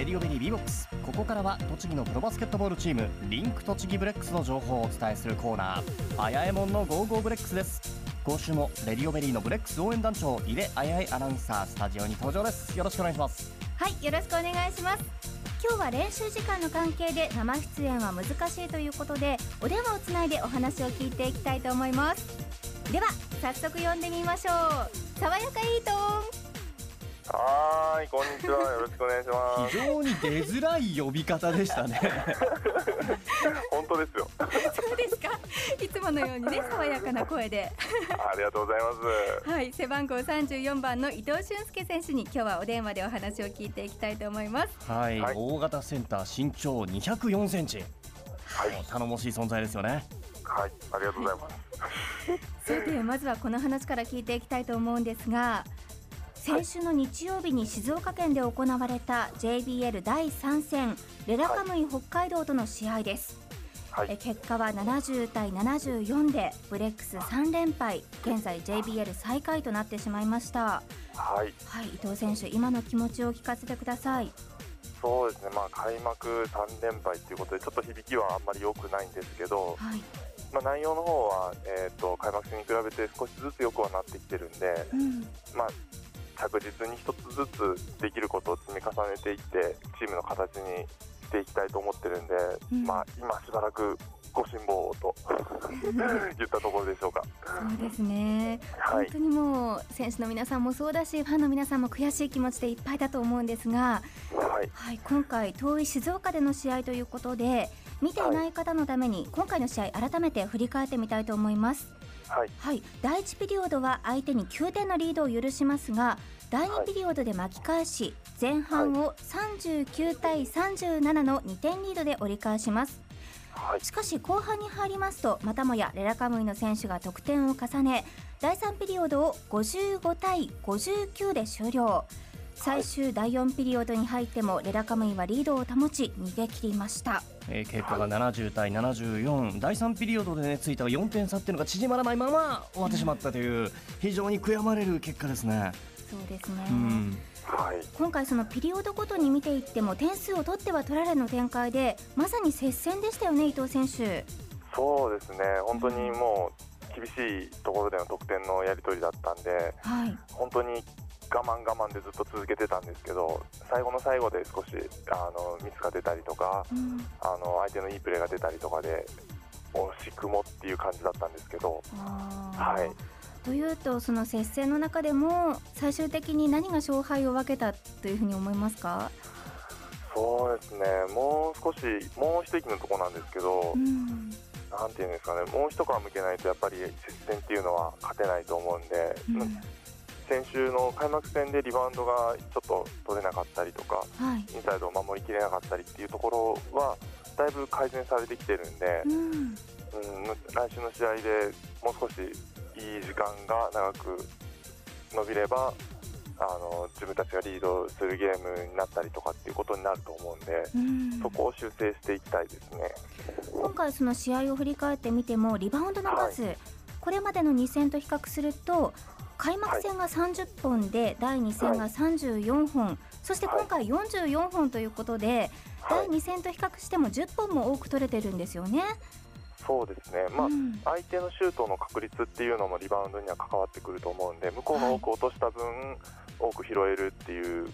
レディオベリー B ボックス。ここからは栃木のプロバスケットボールチームリンク栃木ブレックスの情報をお伝えするコーナー。あやえもんのゴーゴーブレックスです。今週もレディオベリーのブレックス応援団長井出あやえアナウンサースタジオに登場です。よろしくお願いします。はいよろしくお願いします。今日は練習時間の関係で生出演は難しいということでお電話をつないでお話を聞いていきたいと思います。では早速呼んでみましょう。爽やかイートンはい、こんにちは。よろしくお願いしま非常に出づらい呼び方でしたね。本当ですよ。そうですか。いつものようにね爽やかな声で。ありがとうございます。はい背番号34番の伊藤俊介選手に今日はお電話でお話を聞いていきたいと思います。はい、はい。大型センター身長204センチ。はい、頼もしい存在ですよね。はい、ありがとうございます。さてまずはこの話から聞いていきたいと思うんですが先週の日曜日に静岡県で行われた JBL 第3戦レラカムイ北海道との試合です、はい。え結果は70対74でブレックス3連敗現在 JBL 最下位となってしまいました。はい、はい伊藤選手今の気持ちを聞かせてください。そうですね。まあ開幕3連敗ということで、ちょっと響きはあんまり良くないんですけど、はい、まあ内容の方はえっ、と開幕戦に比べて少しずつ良くはなってきてるんで、うん、まあ着実に一つずつできることを積み重ねていって、チームの形にしていきたいと思ってるんで、うんまあ今しばらくご辛抱をと 言ったところでしょうか。そうですねはい。本当にもう選手の皆さんもそうだしファンの皆さんも悔しい気持ちでいっぱいだと思うんですが、はい。はい、今回遠い静岡での試合ということで見ていない方のために今回の試合改めて振り返ってみたいと思います。はい。はい、第1ピリオドは相手に9点のリードを許しますが第2はいピリオドで巻き返し前半を39対37の2点リードで折り返します。はい。しかし後半に入りますとまたもやレラカムイの選手が得点を重ね第3ピリオドを55対59で終了最終第4ピリオドに入ってもレラカムイはリードを保ち逃げ切りました。えー結果が70対74第3ピリオドで、ね、ついた4点差っていうのが縮まらないまま終わってしまったという非常に悔やまれる結果ですね。そうですね、うん。はい。今回そのピリオドごとに見ていっても点数を取っては取られの展開でまさに接戦でしたよね伊藤選手。そうですね、本当にもう厳しいところでの得点のやり取りだったんで、はい。本当に我慢我慢でずっと続けてたんですけど、最後の最後で少しあのミスが出たりとか、うん。あの相手のいいプレーが出たりとかで、惜しくもっていう感じだったんですけど、はい、というとその接戦の中でも最終的に何が勝敗を分けたというふうに思いますか、そうですね、もう少し、もう一息のところなんですけどう、ん。なんていうんですかね、もう一皮向けないとやっぱり接戦っていうのは勝てないと思うんで、うん先週の開幕戦でリバウンドがちょっと取れなかったりとか、はい。インサイドを守りきれなかったりっていうところはだいぶ改善されてきてるんで、うん。うん、来週の試合でもう少しいい時間が長く伸びればあの自分たちがリードするゲームになったりとかっていうことになると思うんで、うん。そこを修正していきたいですね。今回その試合を振り返ってみてもリバウンドの数、これまでの2戦と比較すると開幕戦が30本で、第2戦が34本、そして今回44本ということで、はい。第、2戦と比較しても10本も多く取れてるんですよね。そうですね、まあうん。相手のシュートの確率っていうのもリバウンドには関わってくると思うんで向こうが多く落とした分、多く拾えるっていう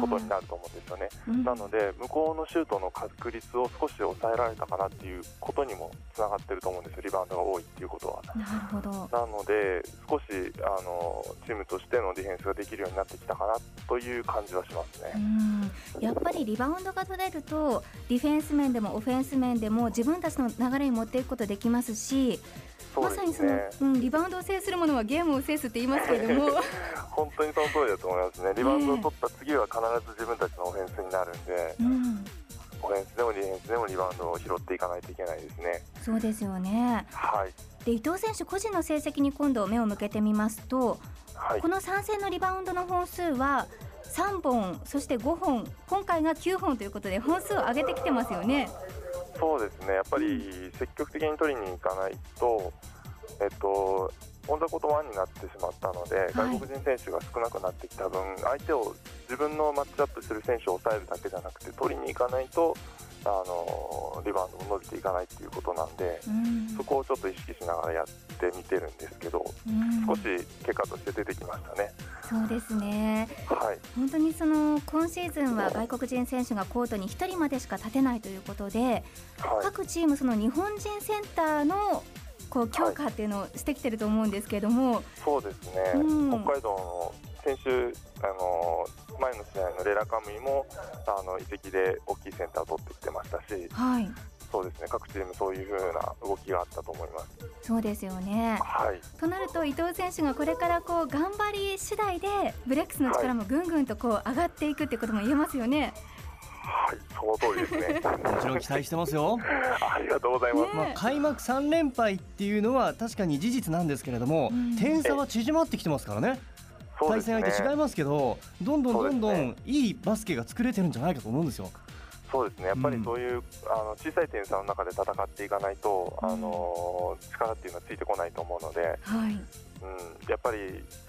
ことになると思うんですよね。うんなので向こうのシュートの確率を少し抑えられたかなっていうことにもつながってると思うんですよ、リバウンドが多いっていうことは。なるほど。なので、少しあのチームとしてのディフェンスができるようになってきたかなという感じはしますうね。んやっぱりリバウンドが取れるとディフェンス面でもオフェンス面でも自分たちの流れに持っていくことできますし、まさにそのうん、リバウンドを制するものはゲームを制すって言いますけれども。本当にその通りだと思いますね、リバウンドを取った次は必ず自分たちのオフェンスになるんで、うん、オフェンスでもディフェンスでもリバウンドを拾っていかないといけないですね。そうですよね。はい、で伊藤選手個人の成績に今度目を向けてみますと、はい。こ、の3戦のリバウンドの本数は3本そして5本今回が9本ということで本数を上げてきてますよね。そうですね、やっぱり積極的に取りに行かないと、えっと、オン・ザ・コート1になってしまったので、外国人選手が少なくなってきた分、相手を自分のマッチアップする選手を抑えるだけじゃなくて、取りに行かないと、あのリバウンドも伸びていかないということなんで、そこをちょっと意識しながらやってみてるんですけど、少し結果として出てきましたね。そうですね、はい、本当にその今シーズンは外国人選手がコートに1人までしか立てないということで、はい、各チーム、その日本人センターのこう強化っていうのをしてきてると思うんですけれども、はい、そうですね、うん、北海道の先週あの前の試合のレラカムイもあの移籍で大きいセンターを取ってきてましたし、はい、そうですね各チームそういうふうな動きがあったと思いますそうですよね、はい、となると伊藤選手がこれからこう頑張り次第でブレックスの力もぐんぐんとこう上がっていくってことも言えますよね。はい、その通りですね。もちろん期待してますよ。ありがとうございます。まあ開幕3連敗っていうのは確かに事実なんですけれども、うん、点差は縮まってきてますからね。対戦相手違いますけど、どんどんどんどんいいバスケが作れてるんじゃないかと思うんですよ。そうですね。やっぱりそういう、うん、あの小さい点差の中で戦っていかないと、あの力っていうのはついてこないと思うので、はい。うん、やっぱり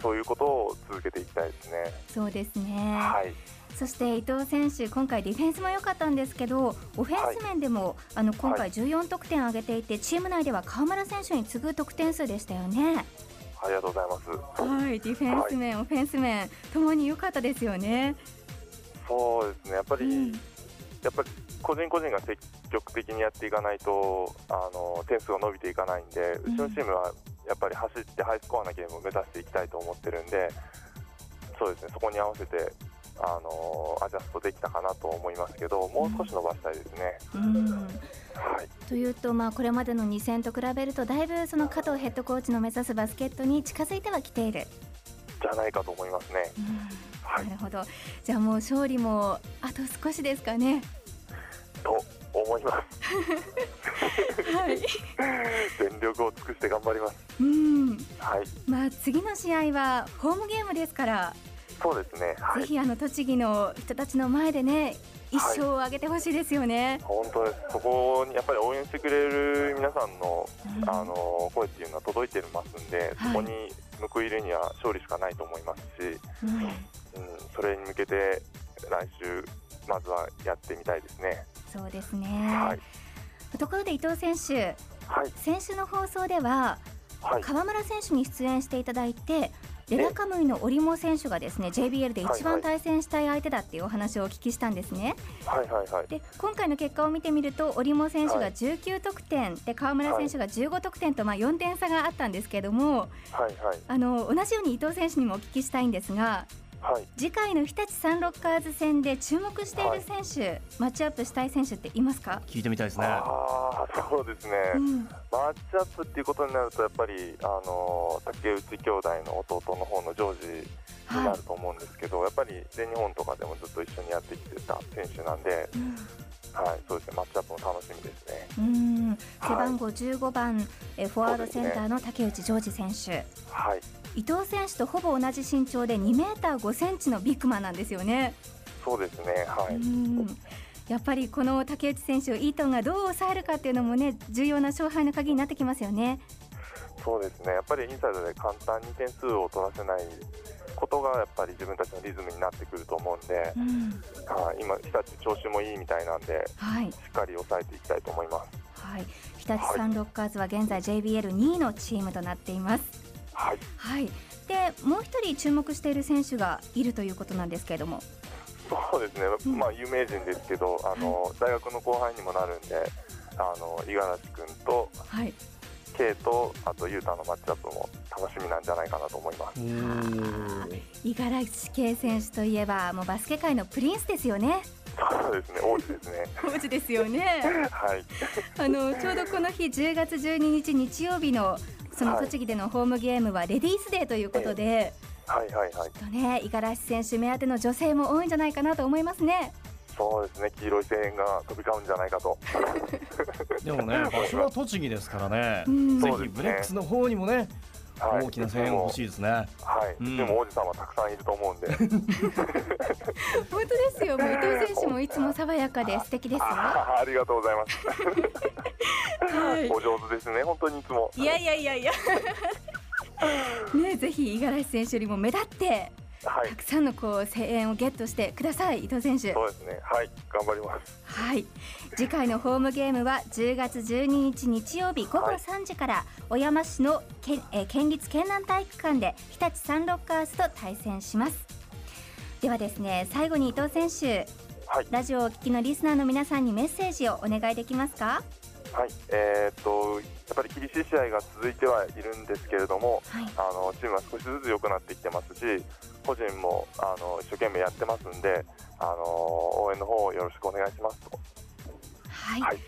そういうことを続けていきたいですね。そうですね、はい。そして伊藤選手、今回ディフェンスも良かったんですけど、オフェンス面でも、はい、あの今回14得点挙げていて、チーム内では河村選手に次ぐ得点数でしたよね。ありがとうございます。はい、ディフェンス面、はい、オフェンス面ともに良かったですよね。そうですね、やっぱり、うん、やっぱり個人個人が積極的にやっていかないと、あの点数が伸びていかないんで、うちのチームはやっぱり走ってハイスコアなゲームを目指していきたいと思ってるんで、そうですね、そこに合わせてあのアジャストできたかなと思いますけどもう少し伸ばしたいですね。うんはい、というと、まあ、これまでの2戦と比べるとだいぶその加藤ヘッドコーチの目指すバスケットに近づいてはきている。じゃないかと思いますね。はい、なるほどじゃあもう勝利もあと少しですかね。と思います。はい。全力を尽くして頑張ります。うん。はい。まあ次の試合はホームゲームですから。そうですね、はい、ぜひあの栃木の人たちの前でね一勝を挙げてほしいですよね、はい、本当です。そこにやっぱり応援してくれる皆さんのうん、あの声っていうのは届いてますんで、そこに報いるには勝利しかないと思いますし、うん、うん、それに向けて来週まずはやってみたいですね。そうですね、はい、ところで伊藤選手、はい、先週の放送では、はい、川村選手に出演していただいてレラカムイの織茂選手がですね JBL で一番対戦したい相手だっていうお話をお聞きしたんですね。はいはいはい、で今回の結果を見てみると織茂選手が19得点、で川村選手が15得点とまあ4点差があったんですけれども、はいはい、あの同じように伊藤選手にもお聞きしたいんですが。はい、次回の日立サンロッカーズ戦で注目している選手、はい、マッチアップしたい選手っていますか？聞いてみたいですね。あそうですね、うん、マッチアップっていうことになるとやっぱりあの竹内兄弟の弟の方のジョージになると思うんですけど、はい、やっぱり全日本とかでもずっと一緒にやってきてた選手なんで、うん。はい、そうですね、マッチアップも楽しみですね。うん、背番号15番、はい、えフォワードセンターの竹内ジョージ選手。はい。伊藤選手とほぼ同じ身長で2メーター5センチのビッグマンなんですよね。そうですね。はい。やっぱりこの竹内選手をイートンがどう抑えるかっていうのもね重要な勝敗の鍵になってきますよね。そうですね。やっぱりインサイドで簡単に点数を取らせないことがやっぱり自分たちのリズムになってくると思うんで、うん、は今日立調子もいいみたいなんで、はい、しっかり抑えていきたいと思います。はい。日立サンロッカーズは現在 JBL2 位のチームとなっています。はい、はい、でもう一人注目している選手がいるということなんですけれども。そうですね、うん、まあ、有名人ですけど、あの、はい、大学の後輩にもなるんで、あの五十嵐君と、はい、K とあとユータのマッチアップも楽しみなんじゃないかなと思います五十嵐圭選手といえばもうバスケ界のプリンスですよね。そうですね、王子ですね。王子ですよね。はい。あのちょうどこの日10月12日日曜日のその栃木でのホームゲームはレディースデーということで、はいはいはい。とね、五十嵐選手目当ての女性も多いんじゃないかなと思いますね。そうですね、黄色い声援が飛び交うんじゃないかと。でもね、場所は栃木ですからね、うん、ぜひブレックスの方にもね、はい、大きな声援欲しいですね。はい、うん、でも王子さんはたくさんいると思うんで。本当ですよ。もう伊藤選手もいつも爽やかで素敵ですよ。ありがとうございます。はい、お上手ですね、本当にいつも。いやいやいやいや。ねぜひ五十嵐選手よりも目立ってはい。たくさんのこう声援をゲットしてください伊藤選手。そうですね。はい頑張ります。はい。次回のホームゲームは10月12日日曜日午後はい。3時から小山市の県,、えー県立県南体育館で日立サンロッカーズと対戦します。ではですね最後に伊藤選手。はい。ラジオをお聞きのリスナーの皆さんにメッセージをお願いできますか？はいえーっとやっぱり厳しい試合が続いてはいるんですけれどもはい。あのチームは少しずつ良くなってきてますし個人もあの一生懸命やってますんであの応援の方よろしくお願いしますと。はい、はい。わ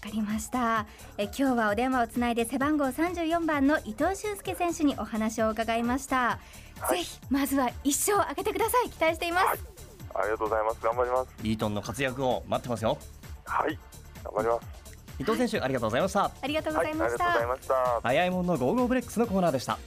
かりました。え今日はお電話をつないで背番号34番の伊藤俊介選手にお話を伺いました、はい。ぜひまずは一勝上げてください。期待しています、はい。ありがとうございます。頑張ります。イートンの活躍を待ってますよ。はい。頑張ります伊藤選手ありがとうございました。ありがとうございました。あやえもんのゴーゴーブレックスのコーナーでした